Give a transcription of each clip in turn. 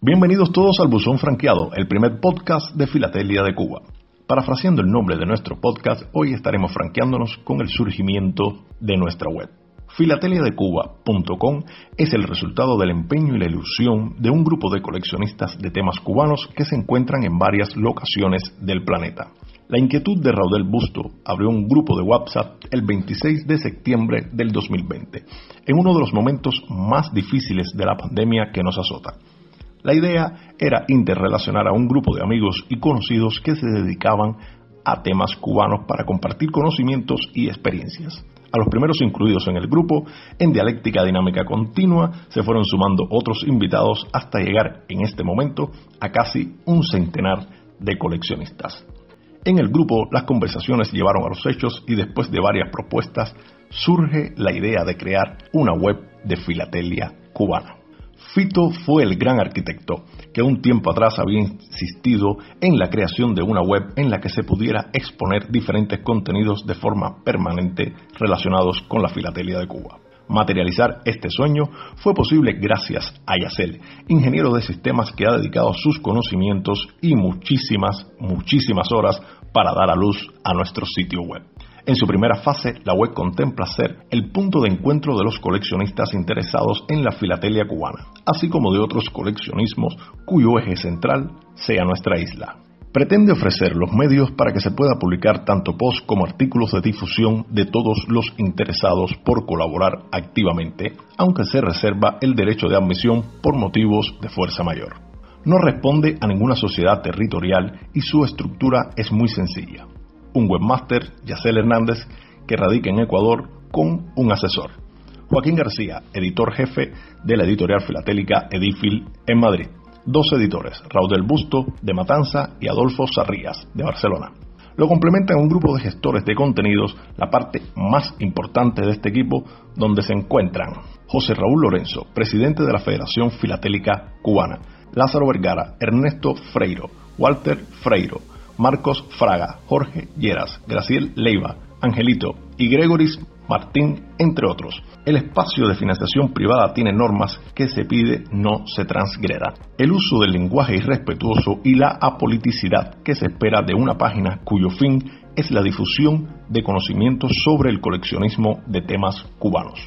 Bienvenidos todos al Buzón Franqueado, el primer podcast de Filatelia de Cuba. Parafraseando el nombre de nuestro podcast, hoy estaremos franqueándonos con el surgimiento de nuestra web. Filateliadecuba.com es el resultado del empeño y la ilusión de un grupo de coleccionistas de temas cubanos que se encuentran en varias locaciones del planeta. La inquietud de Raudel Busto abrió un grupo de WhatsApp el 26 de septiembre del 2020, en uno de los momentos más difíciles de la pandemia que nos azota. La idea era interrelacionar a un grupo de amigos y conocidos que se dedicaban a temas cubanos para compartir conocimientos y experiencias. A los primeros incluidos en el grupo, en dialéctica dinámica continua, se fueron sumando otros invitados hasta llegar en este momento a casi un centenar de coleccionistas. En el grupo las conversaciones llevaron a los hechos y después de varias propuestas surge la idea de crear una web de filatelia cubana. Fito fue el gran arquitecto que un tiempo atrás había insistido en la creación de una web en la que se pudiera exponer diferentes contenidos de forma permanente relacionados con la filatelia de Cuba. Materializar este sueño fue posible gracias a Yacel, ingeniero de sistemas que ha dedicado sus conocimientos y muchísimas, muchísimas horas para dar a luz a nuestro sitio web. En su primera fase, la web contempla ser el punto de encuentro de los coleccionistas interesados en la filatelia cubana, así como de otros coleccionismos cuyo eje central sea nuestra isla pretende ofrecer los medios para que se pueda publicar tanto posts como artículos de difusión de todos los interesados por colaborar activamente, aunque se reserva el derecho de admisión por motivos de fuerza mayor. No responde a ninguna sociedad territorial y su estructura es muy sencilla. Un webmaster, Yacel Hernández, que radica en Ecuador, con un asesor. Joaquín García, editor jefe de la editorial filatélica Edifil en Madrid dos editores, Raúl del Busto, de Matanza, y Adolfo Sarrías, de Barcelona. Lo complementan un grupo de gestores de contenidos, la parte más importante de este equipo, donde se encuentran José Raúl Lorenzo, presidente de la Federación Filatélica Cubana, Lázaro Vergara, Ernesto Freiro, Walter Freiro, Marcos Fraga, Jorge Lleras, Graciel Leiva, Angelito y Gregoris Martín, entre otros. El espacio de financiación privada tiene normas que se pide no se transgreda. El uso del lenguaje irrespetuoso y la apoliticidad que se espera de una página cuyo fin es la difusión de conocimientos sobre el coleccionismo de temas cubanos.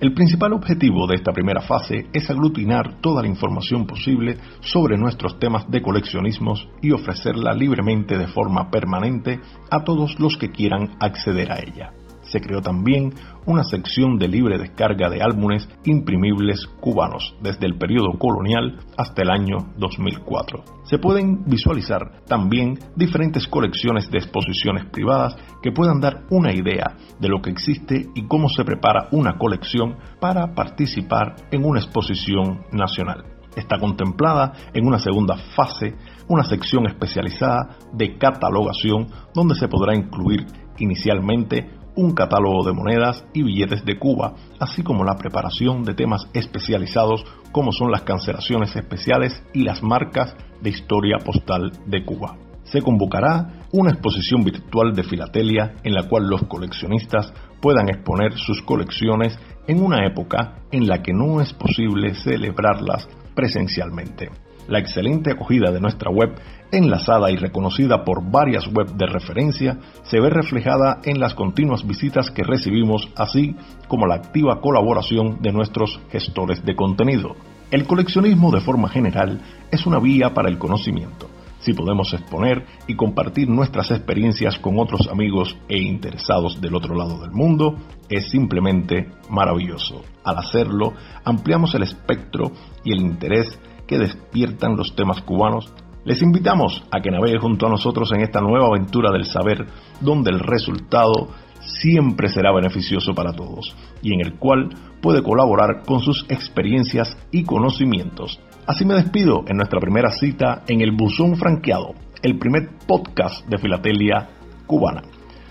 El principal objetivo de esta primera fase es aglutinar toda la información posible sobre nuestros temas de coleccionismos y ofrecerla libremente de forma permanente a todos los que quieran acceder a ella se creó también una sección de libre descarga de álbumes imprimibles cubanos desde el periodo colonial hasta el año 2004. Se pueden visualizar también diferentes colecciones de exposiciones privadas que puedan dar una idea de lo que existe y cómo se prepara una colección para participar en una exposición nacional. Está contemplada en una segunda fase una sección especializada de catalogación donde se podrá incluir inicialmente un catálogo de monedas y billetes de Cuba, así como la preparación de temas especializados como son las cancelaciones especiales y las marcas de historia postal de Cuba. Se convocará una exposición virtual de filatelia en la cual los coleccionistas puedan exponer sus colecciones en una época en la que no es posible celebrarlas presencialmente. La excelente acogida de nuestra web, enlazada y reconocida por varias web de referencia, se ve reflejada en las continuas visitas que recibimos, así como la activa colaboración de nuestros gestores de contenido. El coleccionismo de forma general es una vía para el conocimiento. Si podemos exponer y compartir nuestras experiencias con otros amigos e interesados del otro lado del mundo, es simplemente maravilloso. Al hacerlo, ampliamos el espectro y el interés que despiertan los temas cubanos, les invitamos a que navegue junto a nosotros en esta nueva aventura del saber, donde el resultado siempre será beneficioso para todos y en el cual puede colaborar con sus experiencias y conocimientos. Así me despido en nuestra primera cita en el Buzón Franqueado, el primer podcast de filatelia cubana.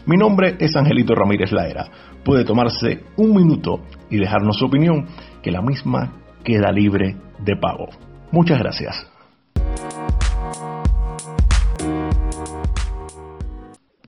Mi nombre es Angelito Ramírez Laera. Puede tomarse un minuto y dejarnos su opinión, que la misma queda libre de pago. Muchas gracias.